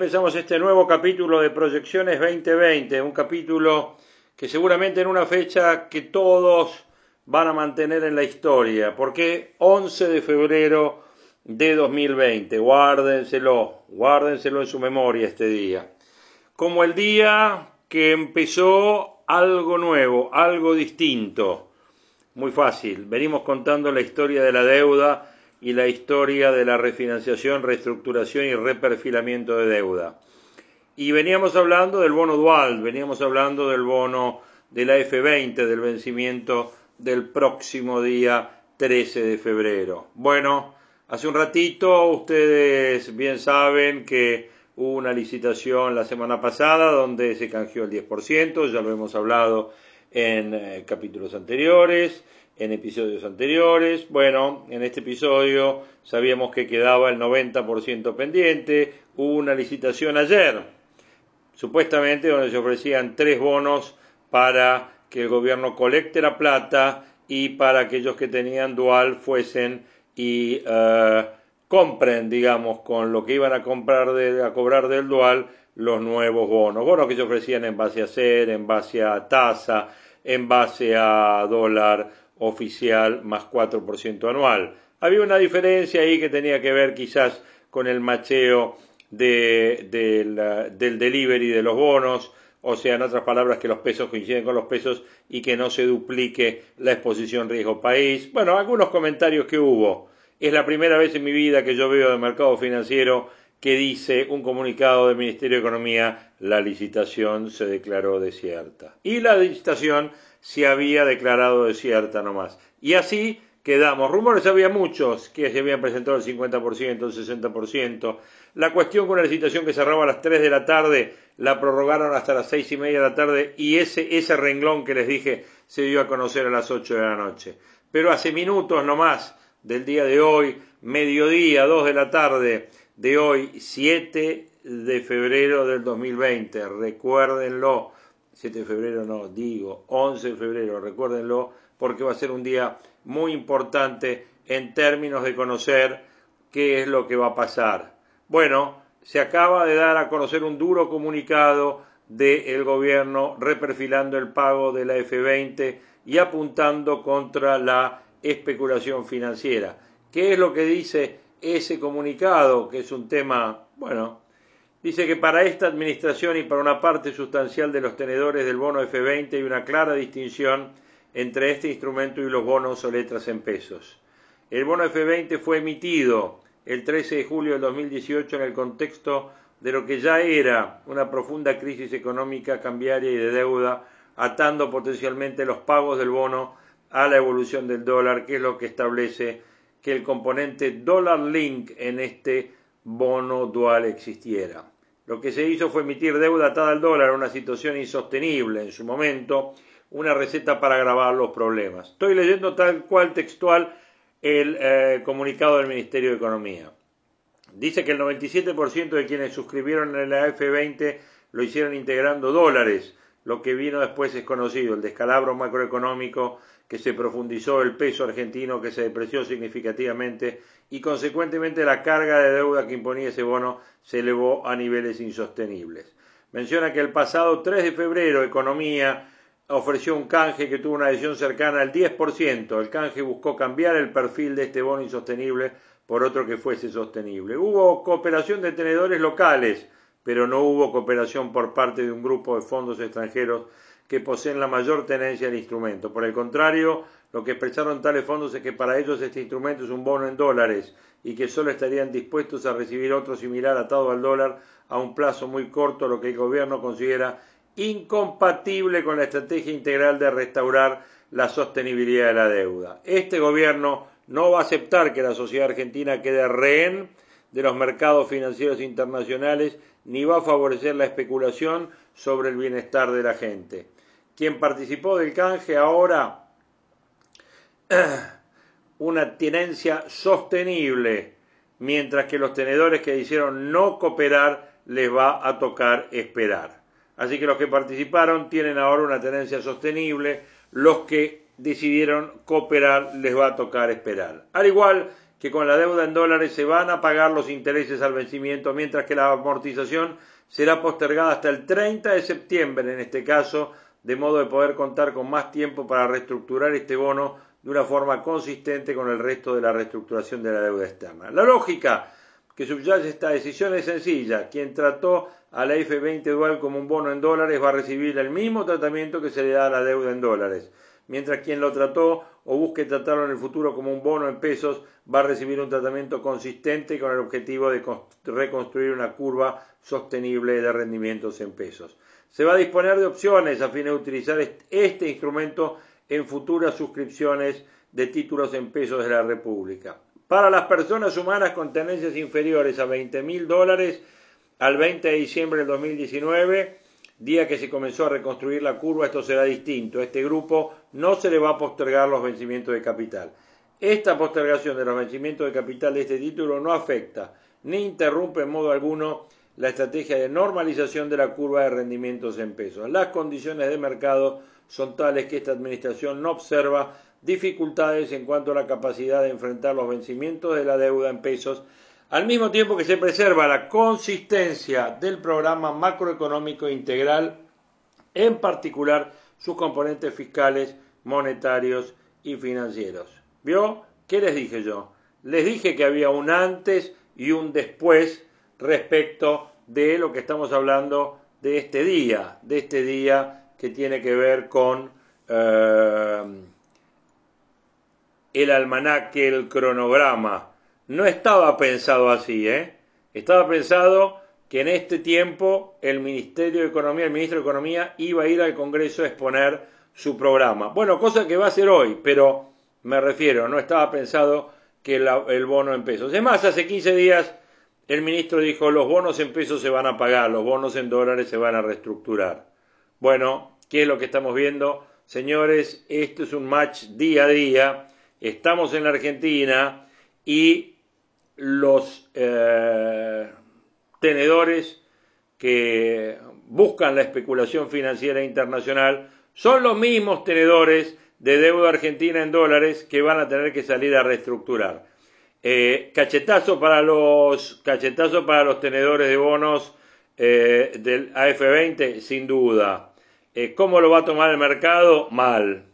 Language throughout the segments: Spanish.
Empezamos este nuevo capítulo de Proyecciones 2020, un capítulo que seguramente en una fecha que todos van a mantener en la historia, porque 11 de febrero de 2020, guárdenselo, guárdenselo en su memoria este día, como el día que empezó algo nuevo, algo distinto, muy fácil, venimos contando la historia de la deuda, y la historia de la refinanciación, reestructuración y reperfilamiento de deuda. Y veníamos hablando del bono dual, veníamos hablando del bono de la F20, del vencimiento del próximo día 13 de febrero. Bueno, hace un ratito ustedes bien saben que hubo una licitación la semana pasada donde se canjeó el 10%, ya lo hemos hablado en eh, capítulos anteriores en episodios anteriores. Bueno, en este episodio sabíamos que quedaba el 90% pendiente. Hubo una licitación ayer, supuestamente donde se ofrecían tres bonos para que el gobierno colecte la plata y para aquellos que tenían dual fuesen y uh, compren, digamos, con lo que iban a comprar de, a cobrar del dual los nuevos bonos. Bonos que se ofrecían en base a ser, en base a tasa, en base a dólar oficial más 4% anual. Había una diferencia ahí que tenía que ver quizás con el macheo de, del delivery de los bonos, o sea, en otras palabras, que los pesos coinciden con los pesos y que no se duplique la exposición riesgo país. Bueno, algunos comentarios que hubo. Es la primera vez en mi vida que yo veo de mercado financiero que dice un comunicado del Ministerio de Economía, la licitación se declaró desierta. Y la licitación se había declarado desierta nomás. Y así quedamos. Rumores había muchos, que se habían presentado el 50%, el 60%. La cuestión con la licitación que cerraba a las 3 de la tarde, la prorrogaron hasta las seis y media de la tarde y ese, ese renglón que les dije se dio a conocer a las 8 de la noche. Pero hace minutos nomás del día de hoy, mediodía, 2 de la tarde de hoy, 7 de febrero del 2020, recuérdenlo, 7 de febrero no, digo 11 de febrero, recuérdenlo, porque va a ser un día muy importante en términos de conocer qué es lo que va a pasar. Bueno, se acaba de dar a conocer un duro comunicado del gobierno reperfilando el pago de la F20 y apuntando contra la especulación financiera. ¿Qué es lo que dice ese comunicado? Que es un tema, bueno, Dice que para esta administración y para una parte sustancial de los tenedores del bono F20 hay una clara distinción entre este instrumento y los bonos o letras en pesos. El bono F20 fue emitido el 13 de julio del 2018 en el contexto de lo que ya era una profunda crisis económica, cambiaria y de deuda, atando potencialmente los pagos del bono a la evolución del dólar, que es lo que establece que el componente dólar link en este bono dual existiera. Lo que se hizo fue emitir deuda atada al dólar, una situación insostenible en su momento, una receta para agravar los problemas. Estoy leyendo tal cual textual el eh, comunicado del Ministerio de Economía. Dice que el 97% de quienes suscribieron en la F20 lo hicieron integrando dólares. Lo que vino después es conocido, el descalabro macroeconómico que se profundizó, el peso argentino que se depreció significativamente y consecuentemente la carga de deuda que imponía ese bono se elevó a niveles insostenibles. Menciona que el pasado 3 de febrero Economía ofreció un canje que tuvo una adhesión cercana al 10%. El canje buscó cambiar el perfil de este bono insostenible por otro que fuese sostenible. Hubo cooperación de tenedores locales, pero no hubo cooperación por parte de un grupo de fondos extranjeros que poseen la mayor tenencia del instrumento. Por el contrario, lo que expresaron tales fondos es que para ellos este instrumento es un bono en dólares y que solo estarían dispuestos a recibir otro similar atado al dólar a un plazo muy corto, lo que el gobierno considera incompatible con la estrategia integral de restaurar la sostenibilidad de la deuda. Este gobierno no va a aceptar que la sociedad argentina quede rehén de los mercados financieros internacionales ni va a favorecer la especulación sobre el bienestar de la gente. Quien participó del canje ahora una tenencia sostenible, mientras que los tenedores que hicieron no cooperar les va a tocar esperar. Así que los que participaron tienen ahora una tenencia sostenible, los que decidieron cooperar les va a tocar esperar. Al igual que con la deuda en dólares se van a pagar los intereses al vencimiento, mientras que la amortización será postergada hasta el 30 de septiembre en este caso, de modo de poder contar con más tiempo para reestructurar este bono de una forma consistente con el resto de la reestructuración de la deuda externa. La lógica que subyace esta decisión es sencilla. Quien trató a la F20 dual como un bono en dólares va a recibir el mismo tratamiento que se le da a la deuda en dólares, mientras quien lo trató o busque tratarlo en el futuro como un bono en pesos va a recibir un tratamiento consistente con el objetivo de reconstruir una curva sostenible de rendimientos en pesos. Se va a disponer de opciones a fin de utilizar este instrumento en futuras suscripciones de títulos en pesos de la República. Para las personas humanas con tendencias inferiores a 20 mil dólares, al 20 de diciembre del 2019, día que se comenzó a reconstruir la curva, esto será distinto. Este grupo no se le va a postergar los vencimientos de capital. Esta postergación de los vencimientos de capital de este título no afecta ni interrumpe en modo alguno la estrategia de normalización de la curva de rendimientos en pesos. Las condiciones de mercado son tales que esta administración no observa dificultades en cuanto a la capacidad de enfrentar los vencimientos de la deuda en pesos, al mismo tiempo que se preserva la consistencia del programa macroeconómico integral, en particular sus componentes fiscales, monetarios y financieros. ¿Vio? ¿Qué les dije yo? Les dije que había un antes y un después respecto de lo que estamos hablando de este día, de este día que tiene que ver con eh, el almanaque, el cronograma. No estaba pensado así, ¿eh? Estaba pensado que en este tiempo el Ministerio de Economía, el ministro de Economía, iba a ir al Congreso a exponer su programa. Bueno, cosa que va a ser hoy, pero me refiero, no estaba pensado que el bono en pesos. Es más, hace 15 días el ministro dijo, los bonos en pesos se van a pagar, los bonos en dólares se van a reestructurar. Bueno, ¿qué es lo que estamos viendo? Señores, esto es un match día a día. Estamos en la Argentina y los eh, tenedores que buscan la especulación financiera internacional son los mismos tenedores de deuda argentina en dólares que van a tener que salir a reestructurar. Eh, cachetazo para los cachetazo para los tenedores de bonos eh, del AF20, sin duda. Eh, ¿Cómo lo va a tomar el mercado? Mal.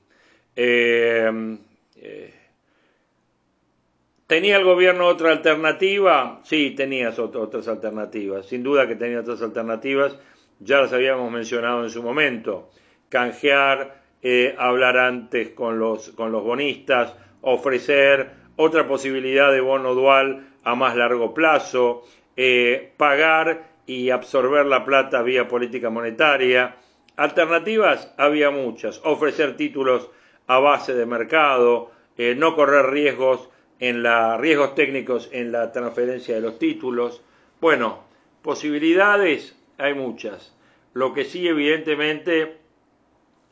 ¿Tenía el gobierno otra alternativa? Sí, tenía otras alternativas. Sin duda que tenía otras alternativas. Ya las habíamos mencionado en su momento. Canjear eh, hablar antes con los, con los bonistas, ofrecer otra posibilidad de bono dual a más largo plazo, eh, pagar y absorber la plata vía política monetaria. Alternativas había muchas, ofrecer títulos a base de mercado, eh, no correr riesgos en la riesgos técnicos en la transferencia de los títulos. Bueno, posibilidades hay muchas. Lo que sí evidentemente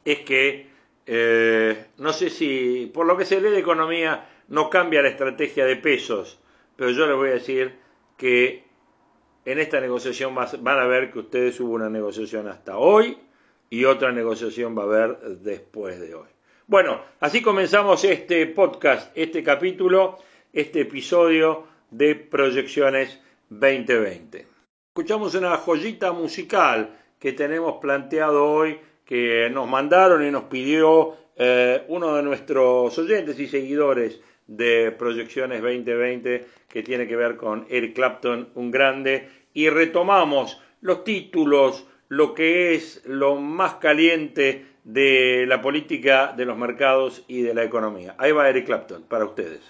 es que eh, no sé si, por lo que se lee de economía, no cambia la estrategia de pesos, pero yo les voy a decir que en esta negociación van a ver que ustedes hubo una negociación hasta hoy y otra negociación va a haber después de hoy. Bueno, así comenzamos este podcast, este capítulo, este episodio de Proyecciones 2020. Escuchamos una joyita musical que tenemos planteado hoy que nos mandaron y nos pidió eh, uno de nuestros oyentes y seguidores de Proyecciones 2020 que tiene que ver con Eric Clapton, un grande, y retomamos los títulos, lo que es lo más caliente de la política de los mercados y de la economía. Ahí va Eric Clapton para ustedes.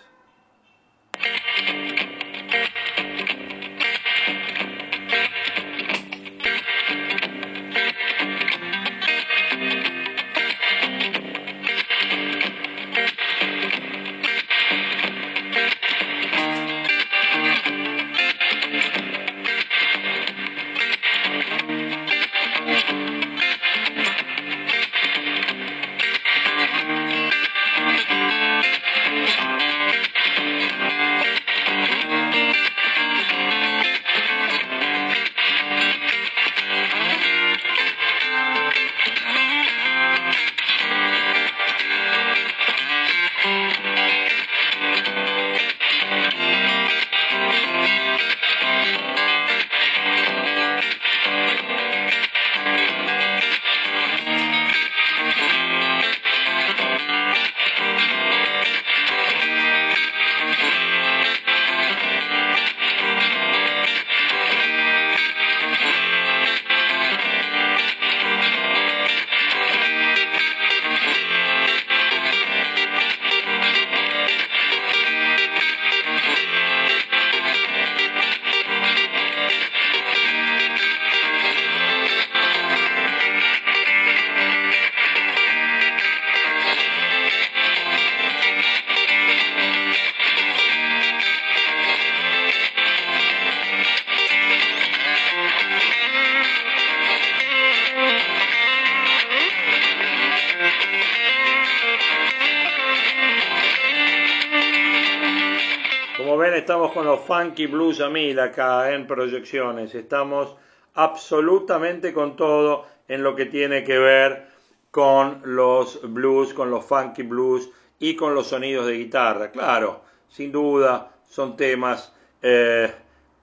Thank you. Ven, estamos con los funky blues a mil acá en proyecciones. Estamos absolutamente con todo en lo que tiene que ver con los blues, con los funky blues y con los sonidos de guitarra. Claro, sin duda son temas eh,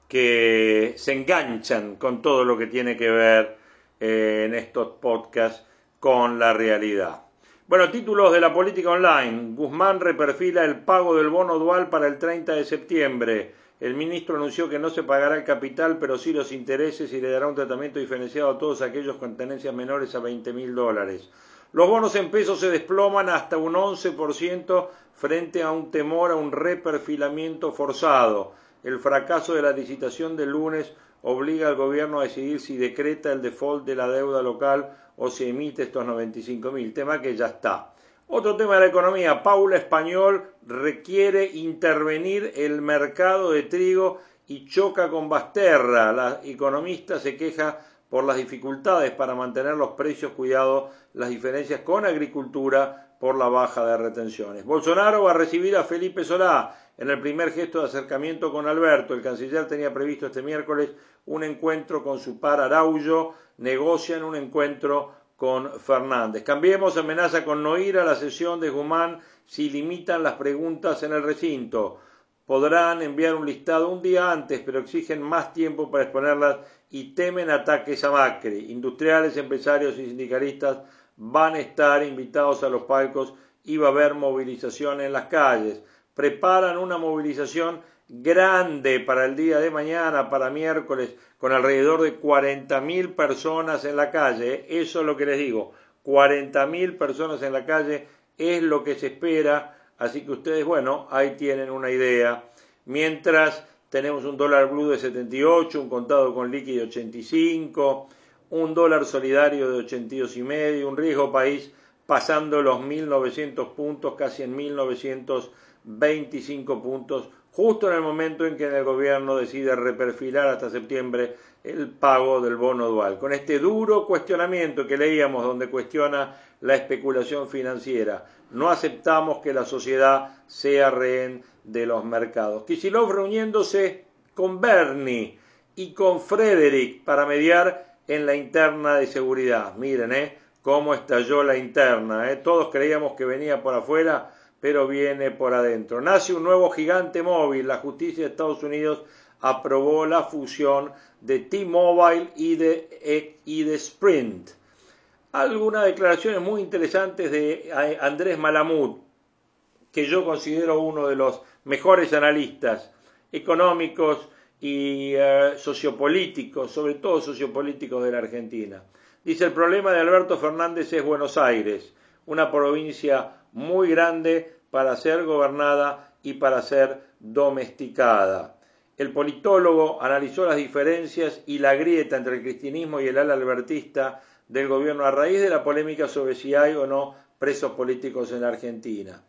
que se enganchan con todo lo que tiene que ver eh, en estos podcasts con la realidad. Bueno, títulos de la política online. Guzmán reperfila el pago del bono dual para el 30 de septiembre. El ministro anunció que no se pagará el capital, pero sí los intereses y le dará un tratamiento diferenciado a todos aquellos con tenencias menores a 20 mil dólares. Los bonos en pesos se desploman hasta un 11% frente a un temor a un reperfilamiento forzado. El fracaso de la licitación del lunes obliga al gobierno a decidir si decreta el default de la deuda local o se emite estos 95.000, tema que ya está. Otro tema de la economía, Paula Español requiere intervenir el mercado de trigo y choca con Basterra. La economista se queja por las dificultades para mantener los precios, cuidado, las diferencias con agricultura por la baja de retenciones. Bolsonaro va a recibir a Felipe Solá en el primer gesto de acercamiento con Alberto. El canciller tenía previsto este miércoles un encuentro con su par Araullo negocian un encuentro con Fernández. Cambiemos amenaza con no ir a la sesión de Guzmán si limitan las preguntas en el recinto. Podrán enviar un listado un día antes, pero exigen más tiempo para exponerlas y temen ataques a Macri. Industriales, empresarios y sindicalistas van a estar invitados a los palcos y va a haber movilización en las calles. Preparan una movilización grande para el día de mañana, para miércoles, con alrededor de 40.000 personas en la calle. Eso es lo que les digo, 40.000 personas en la calle es lo que se espera, así que ustedes, bueno, ahí tienen una idea. Mientras tenemos un dólar blue de 78, un contado con líquido de 85, un dólar solidario de 82 y medio, un riesgo país pasando los 1.900 puntos, casi en 1.925 puntos justo en el momento en que el gobierno decide reperfilar hasta septiembre el pago del bono dual. Con este duro cuestionamiento que leíamos donde cuestiona la especulación financiera, no aceptamos que la sociedad sea rehén de los mercados. Kicillof reuniéndose con Bernie y con Frederick para mediar en la interna de seguridad. Miren, ¿eh? Cómo estalló la interna, ¿eh? Todos creíamos que venía por afuera, pero viene por adentro. Nace un nuevo gigante móvil. La justicia de Estados Unidos aprobó la fusión de T-Mobile y de, y de Sprint. Algunas declaraciones muy interesantes de Andrés Malamud, que yo considero uno de los mejores analistas económicos y eh, sociopolíticos, sobre todo sociopolíticos de la Argentina. Dice, el problema de Alberto Fernández es Buenos Aires, una provincia muy grande para ser gobernada y para ser domesticada. El politólogo analizó las diferencias y la grieta entre el cristianismo y el ala albertista del gobierno a raíz de la polémica sobre si hay o no presos políticos en la Argentina.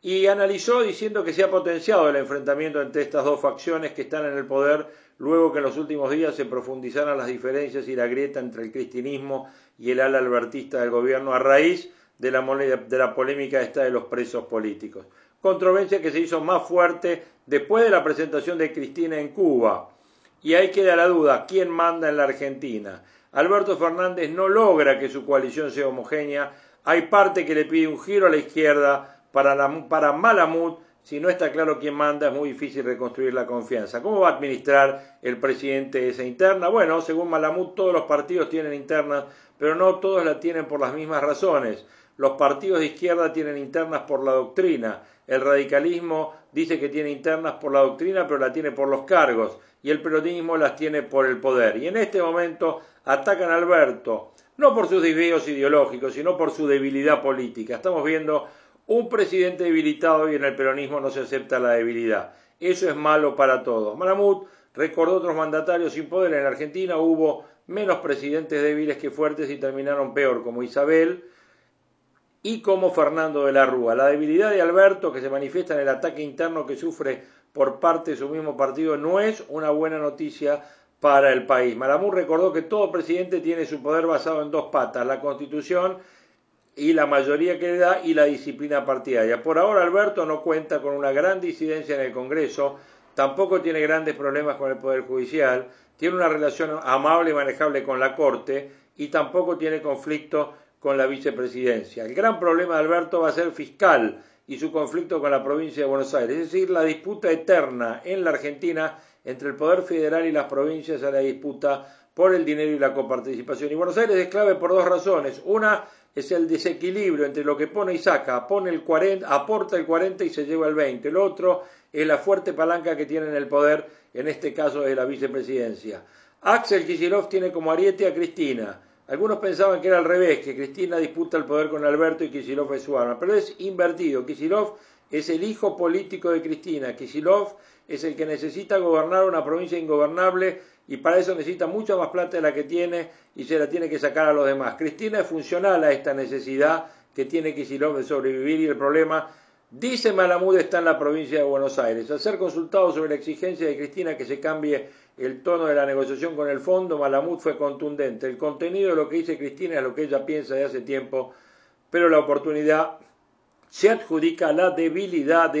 Y analizó diciendo que se ha potenciado el enfrentamiento entre estas dos facciones que están en el poder luego que en los últimos días se profundizaran las diferencias y la grieta entre el cristianismo y el ala albertista del gobierno a raíz de la, de la polémica esta de los presos políticos. Controversia que se hizo más fuerte después de la presentación de Cristina en Cuba. Y ahí queda la duda, ¿quién manda en la Argentina? Alberto Fernández no logra que su coalición sea homogénea. Hay parte que le pide un giro a la izquierda para, la, para Malamud. Si no está claro quién manda, es muy difícil reconstruir la confianza. ¿Cómo va a administrar el presidente esa interna? Bueno, según Malamud, todos los partidos tienen internas, pero no todos la tienen por las mismas razones. Los partidos de izquierda tienen internas por la doctrina. El radicalismo dice que tiene internas por la doctrina, pero la tiene por los cargos. Y el peronismo las tiene por el poder. Y en este momento atacan a Alberto, no por sus desvíos ideológicos, sino por su debilidad política. Estamos viendo un presidente debilitado y en el peronismo no se acepta la debilidad. Eso es malo para todos. Malamud recordó otros mandatarios sin poder. En Argentina hubo menos presidentes débiles que fuertes y terminaron peor, como Isabel, y como Fernando de la Rúa. La debilidad de Alberto, que se manifiesta en el ataque interno que sufre por parte de su mismo partido, no es una buena noticia para el país. Malamud recordó que todo presidente tiene su poder basado en dos patas, la constitución y la mayoría que le da y la disciplina partidaria. Por ahora Alberto no cuenta con una gran disidencia en el Congreso, tampoco tiene grandes problemas con el Poder Judicial, tiene una relación amable y manejable con la Corte y tampoco tiene conflicto con la vicepresidencia. El gran problema de Alberto va a ser fiscal y su conflicto con la provincia de Buenos Aires, es decir, la disputa eterna en la Argentina entre el Poder Federal y las provincias a la disputa por el dinero y la coparticipación. Y Buenos Aires es clave por dos razones. Una es el desequilibrio entre lo que pone y saca, pone el 40, aporta el 40 y se lleva el 20. El otro es la fuerte palanca que tiene en el poder, en este caso de la vicepresidencia. Axel Kicillof tiene como ariete a Cristina. Algunos pensaban que era al revés, que Cristina disputa el poder con Alberto y Kicillof es su arma, pero es invertido. Kicillof es el hijo político de Cristina. Kicillof es el que necesita gobernar una provincia ingobernable y para eso necesita mucha más plata de la que tiene y se la tiene que sacar a los demás. Cristina es funcional a esta necesidad que tiene Kicillof de sobrevivir y el problema, dice Malamud, está en la provincia de Buenos Aires. Al ser consultado sobre la exigencia de Cristina que se cambie el tono de la negociación con el fondo, Malamud fue contundente. El contenido de lo que dice Cristina es lo que ella piensa de hace tiempo, pero la oportunidad se adjudica la debilidad de,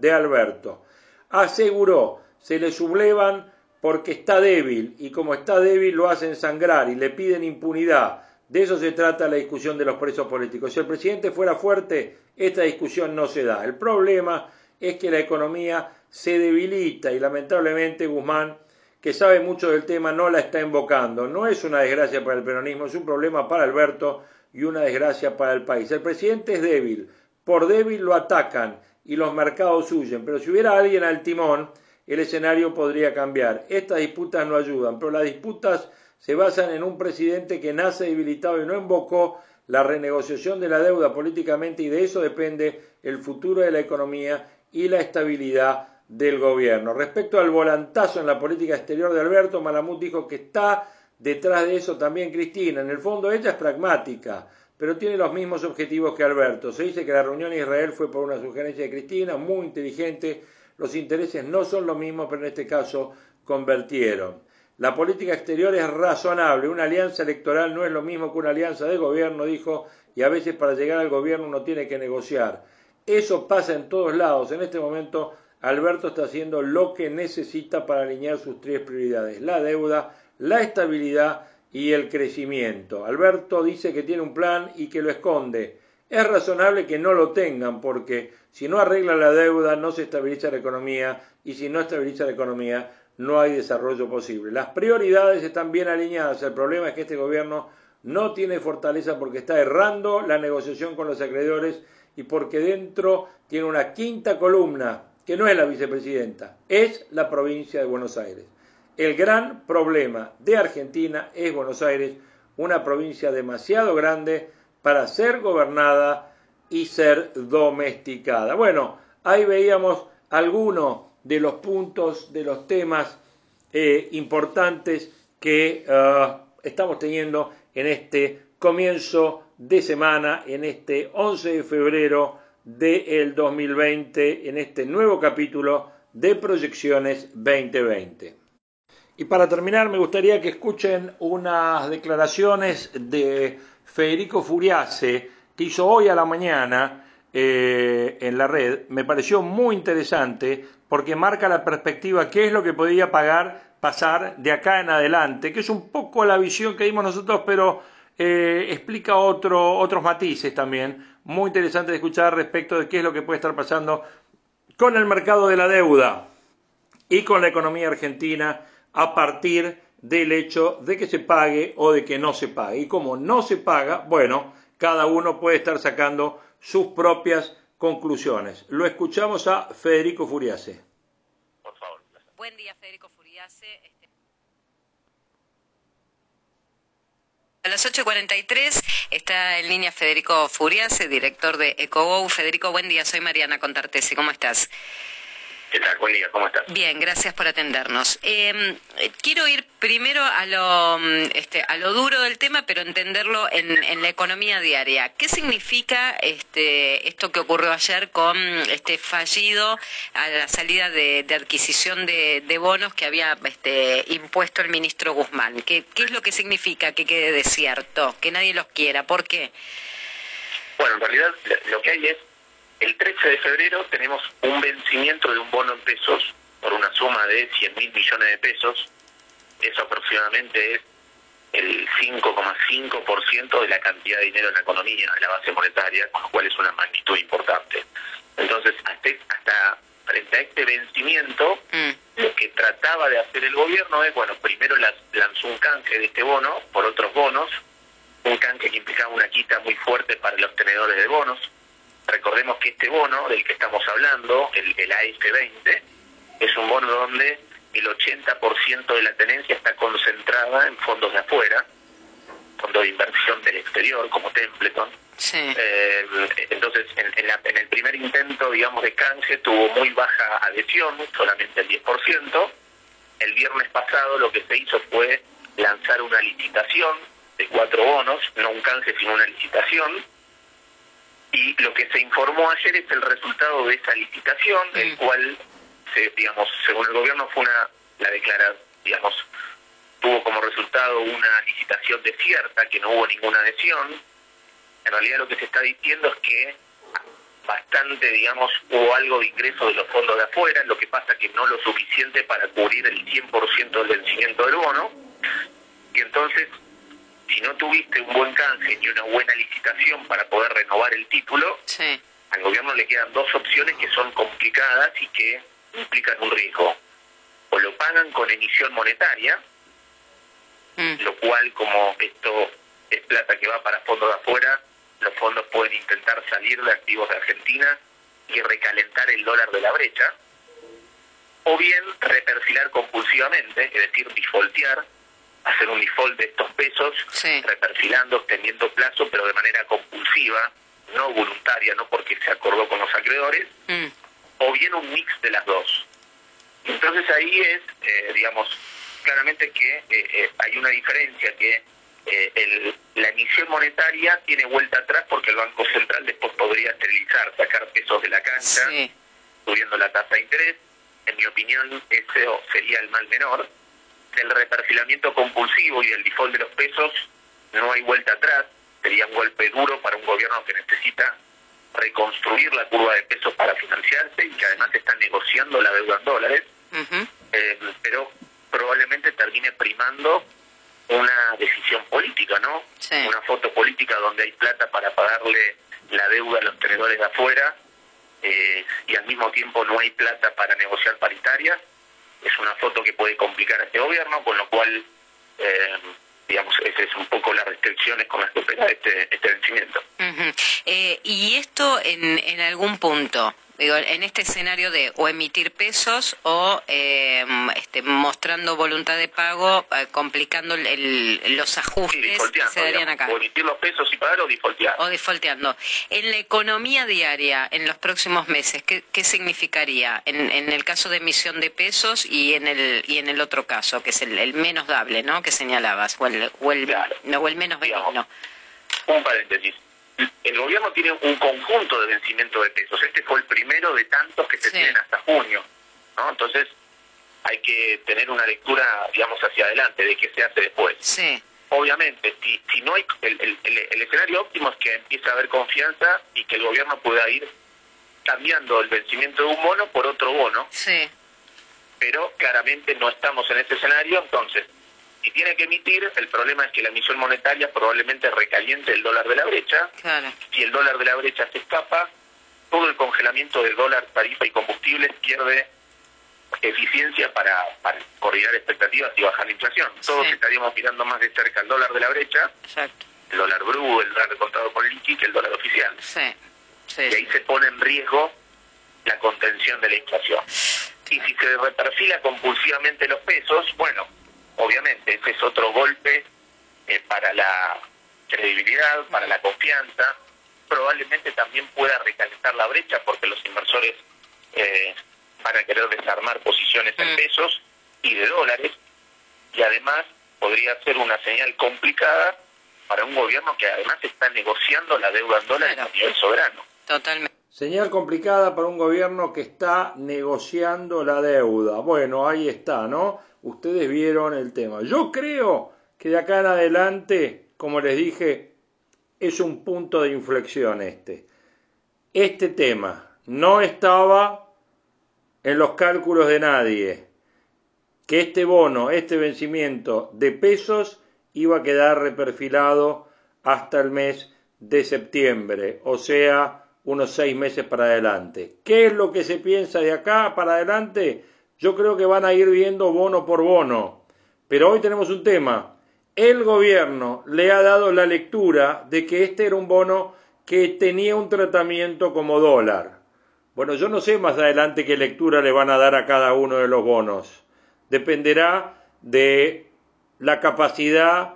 de Alberto. Aseguró, se le sublevan porque está débil y como está débil lo hacen sangrar y le piden impunidad. De eso se trata la discusión de los presos políticos. Si el presidente fuera fuerte, esta discusión no se da. El problema es que la economía se debilita y lamentablemente Guzmán, que sabe mucho del tema, no la está invocando. No es una desgracia para el peronismo, es un problema para Alberto y una desgracia para el país. El presidente es débil, por débil lo atacan y los mercados huyen, pero si hubiera alguien al timón, el escenario podría cambiar. Estas disputas no ayudan, pero las disputas se basan en un presidente que nace debilitado y no invocó la renegociación de la deuda políticamente y de eso depende el futuro de la economía y la estabilidad del gobierno. Respecto al volantazo en la política exterior de Alberto, Malamud dijo que está detrás de eso también Cristina. En el fondo ella es pragmática, pero tiene los mismos objetivos que Alberto. Se dice que la reunión en Israel fue por una sugerencia de Cristina, muy inteligente, los intereses no son los mismos, pero en este caso convertieron. La política exterior es razonable, una alianza electoral no es lo mismo que una alianza de gobierno, dijo, y a veces para llegar al gobierno uno tiene que negociar. Eso pasa en todos lados. En este momento Alberto está haciendo lo que necesita para alinear sus tres prioridades, la deuda, la estabilidad y el crecimiento. Alberto dice que tiene un plan y que lo esconde. Es razonable que no lo tengan porque si no arregla la deuda no se estabiliza la economía y si no estabiliza la economía no hay desarrollo posible. Las prioridades están bien alineadas. El problema es que este gobierno no tiene fortaleza porque está errando la negociación con los acreedores y porque dentro tiene una quinta columna que no es la vicepresidenta, es la provincia de Buenos Aires. El gran problema de Argentina es Buenos Aires, una provincia demasiado grande para ser gobernada y ser domesticada. Bueno, ahí veíamos algunos de los puntos, de los temas eh, importantes que ah, estamos teniendo en este comienzo de semana, en este 11 de febrero del 2020, en este nuevo capítulo de Proyecciones 2020. Y para terminar, me gustaría que escuchen unas declaraciones de Federico Furiase, que hizo hoy a la mañana eh, en la red, me pareció muy interesante porque marca la perspectiva, qué es lo que podía pagar, pasar de acá en adelante, que es un poco la visión que dimos nosotros, pero eh, explica otro, otros matices también, muy interesante de escuchar respecto de qué es lo que puede estar pasando con el mercado de la deuda y con la economía argentina a partir del hecho de que se pague o de que no se pague. Y como no se paga, bueno, cada uno puede estar sacando sus propias conclusiones. Lo escuchamos a Federico Furiase. Por favor. Buen día, Federico Furiase. Este, a las 8.43 está en línea Federico Furiase, director de EcoGo. Federico, buen día. Soy Mariana Contartesi. ¿Cómo estás? ¿Qué tal? Buen día, ¿cómo estás? Bien, gracias por atendernos. Em, quiero ir primero a lo, mm, este, a lo duro del tema, pero entenderlo en, la economía diaria. ¿Qué significa este, esto que ocurrió ayer con este fallido a la salida de, adquisición de, bonos que había este, impuesto el ministro Guzmán? ¿Qué, ¿Qué es lo que significa que quede desierto, que nadie los quiera? ¿Por qué? Bueno, en realidad lo que hay es el 13 de febrero tenemos un vencimiento de un bono en pesos por una suma de 100 mil millones de pesos. Eso aproximadamente es el 5,5% de la cantidad de dinero en la economía, de la base monetaria, con lo cual es una magnitud importante. Entonces, hasta, hasta frente a este vencimiento, mm. lo que trataba de hacer el gobierno es, bueno, primero lanzó un canje de este bono por otros bonos, un canje que implicaba una quita muy fuerte para los tenedores de bonos. Recordemos que este bono del que estamos hablando, el, el AF20, es un bono donde el 80% de la tenencia está concentrada en fondos de afuera, fondos de inversión del exterior como Templeton. Eh, entonces, en, el primer intento, digamos, de canje tuvo muy baja adhesión, solamente el 10%. El viernes pasado lo que se hizo fue lanzar una licitación de cuatro bonos, no un canje, sino una licitación. Y lo que se informó ayer es el resultado de esa licitación, el cual digamos, según el gobierno fue una, la declara, digamos, tuvo como resultado una licitación desierta, que no hubo ninguna adhesión. En realidad lo que se está diciendo es que bastante, digamos, hubo algo de ingreso de los fondos de afuera, lo que pasa que no lo suficiente para cubrir el 100% del vencimiento del bono. Y entonces, si no tuviste un buen canje ni una buena licitación para poder renovar el título, al gobierno le quedan dos opciones que son complicadas y que implican un riesgo. O lo pagan con emisión monetaria, mm. lo cual como esto es plata que va para fondos de afuera, los fondos pueden intentar salir de activos de Argentina y recalentar el dólar de la brecha, o bien reperfilar compulsivamente, es decir, defaultear, hacer un default de estos pesos, reperfilando, extendiendo plazo, pero de manera compulsiva, no voluntaria, no porque se acordó con los acreedores, mm o bien un mix de las dos. Entonces ahí es, eh, digamos, claramente que eh, eh, hay una diferencia que la emisión monetaria tiene vuelta atrás porque el Banco Central después podría esterilizar, sacar pesos de la cancha, subiendo la tasa de interés. En mi opinión, eso sería el mal menor. Del reperfilamiento compulsivo y el default de los pesos, no hay vuelta atrás. Sería un golpe duro para un gobierno que necesita reconstruir la curva de pesos para financiarse y que además están negociando la deuda en dólares, eh, pero probablemente termine primando una decisión política, ¿no? Una foto política donde hay plata para pagarle la deuda a los tenedores de afuera eh, y al mismo tiempo no hay plata para negociar paritarias. Es una foto que puede complicar a este gobierno, con lo cual eh, digamos, esas es un poco las restricciones con las que opera este, este vencimiento. Eh, y esto en, en algún punto, digo, en este escenario de o emitir pesos o eh, este, mostrando voluntad de pago, eh, complicando los ajustes que se darían acá. O emitir los pesos y pagar o defaultear. O defaulteando. En la economía diaria, en los próximos meses, ¿qué, qué significaría en, en, el caso de emisión de pesos y en el y en el otro caso, que es el, menos dable, ¿no? Que señalabas, o el, o el, no, o el menos benigno. Un paréntesis el gobierno tiene un conjunto de vencimiento de pesos. Este fue el primero de tantos que se tienen hasta junio. ¿no? Entonces, hay que tener una lectura, digamos, hacia adelante de qué se hace después. Sí. Obviamente, si, si no hay. El, el, escenario óptimo es que empiece a haber confianza y que el gobierno pueda ir cambiando el vencimiento de un bono por otro bono. Sí. Pero claramente no estamos en ese escenario, entonces si tiene que emitir, el problema es que la emisión monetaria probablemente recaliente el dólar de la brecha. Si el dólar de la brecha se escapa, todo el congelamiento de dólar, tarifa y combustibles pierde eficiencia para, coordinar expectativas y bajar la inflación. Todos estaríamos mirando más de cerca el dólar de la brecha, el dólar BRU, el dólar contado con liqui, que el dólar oficial. y ahí se pone en riesgo la contención de la inflación. Y si se reperfila compulsivamente los pesos, bueno, obviamente ese es otro golpe eh, para la credibilidad, para la confianza, probablemente también pueda recalentar la brecha porque los inversores eh, van a querer desarmar posiciones en mm. pesos y de dólares y además podría ser una señal complicada para un gobierno que además está negociando la deuda en dólares a nivel soberano. Totalmente. Señal complicada para un gobierno que está negociando la deuda. Bueno, ahí está, ¿no? ustedes vieron el tema. Yo creo que de acá en adelante, como les dije, es un punto de inflexión este. Este tema no estaba en los cálculos de nadie que este bono, este vencimiento de pesos iba a quedar reperfilado hasta el mes de septiembre, o sea, unos seis meses para adelante. ¿Qué es lo que se piensa de acá para adelante? Yo creo que van a ir viendo bono por bono. Pero hoy tenemos un tema. El gobierno le ha dado la lectura de que este era un bono que tenía un tratamiento como dólar. Bueno, yo no sé más adelante qué lectura le van a dar a cada uno de los bonos. Dependerá de la capacidad,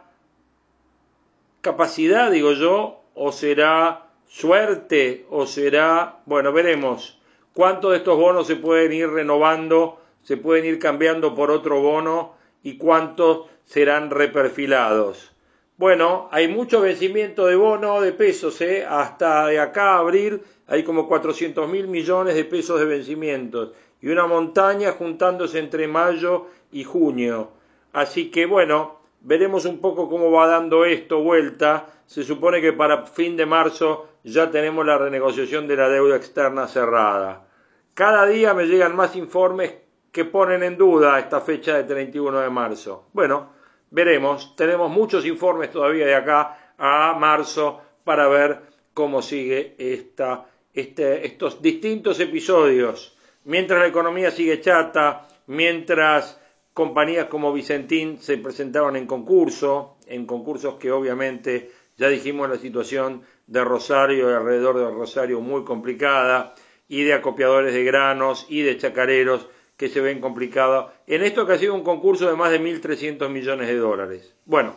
capacidad digo yo, o será suerte, o será, bueno, veremos cuántos de estos bonos se pueden ir renovando, se pueden ir cambiando por otro bono y cuántos serán reperfilados. Bueno, hay mucho vencimiento de bono de pesos, ¿eh? hasta de acá a abril hay como 400 mil millones de pesos de vencimientos y una montaña juntándose entre mayo y junio. Así que bueno, veremos un poco cómo va dando esto vuelta. Se supone que para fin de marzo ya tenemos la renegociación de la deuda externa cerrada. Cada día me llegan más informes que ponen en duda esta fecha de 31 de marzo. Bueno, veremos. Tenemos muchos informes todavía de acá a marzo para ver cómo sigue esta, este, estos distintos episodios. Mientras la economía sigue chata, mientras compañías como Vicentín se presentaron en concurso, en concursos que obviamente ya dijimos la situación de Rosario y alrededor de Rosario muy complicada y de acopiadores de granos y de chacareros que se ven complicados en esto que ha sido un concurso de más de 1.300 millones de dólares. Bueno,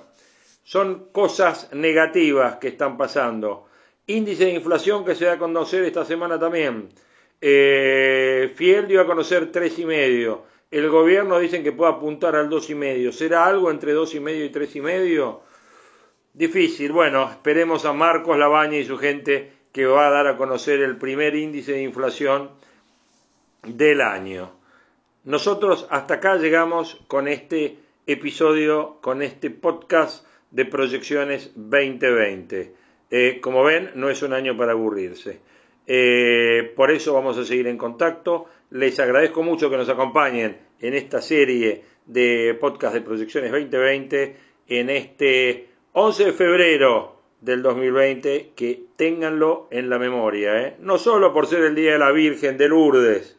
son cosas negativas que están pasando. Índice de inflación que se da a conocer esta semana también. Eh, Fiel dio a conocer 3,5. El gobierno dicen que puede apuntar al 2,5. ¿Será algo entre 2,5 y 3,5? Difícil. Bueno, esperemos a Marcos Labaña y su gente que va a dar a conocer el primer índice de inflación del año. Nosotros hasta acá llegamos con este episodio, con este podcast de proyecciones 2020. Eh, como ven, no es un año para aburrirse. Eh, por eso vamos a seguir en contacto. Les agradezco mucho que nos acompañen en esta serie de podcast de Proyecciones 2020 en este 11 de febrero del 2020, que ténganlo en la memoria, ¿eh? no solo por ser el Día de la Virgen de Lourdes.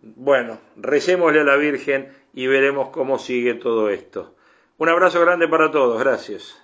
Bueno, recémosle a la Virgen y veremos cómo sigue todo esto. Un abrazo grande para todos, gracias.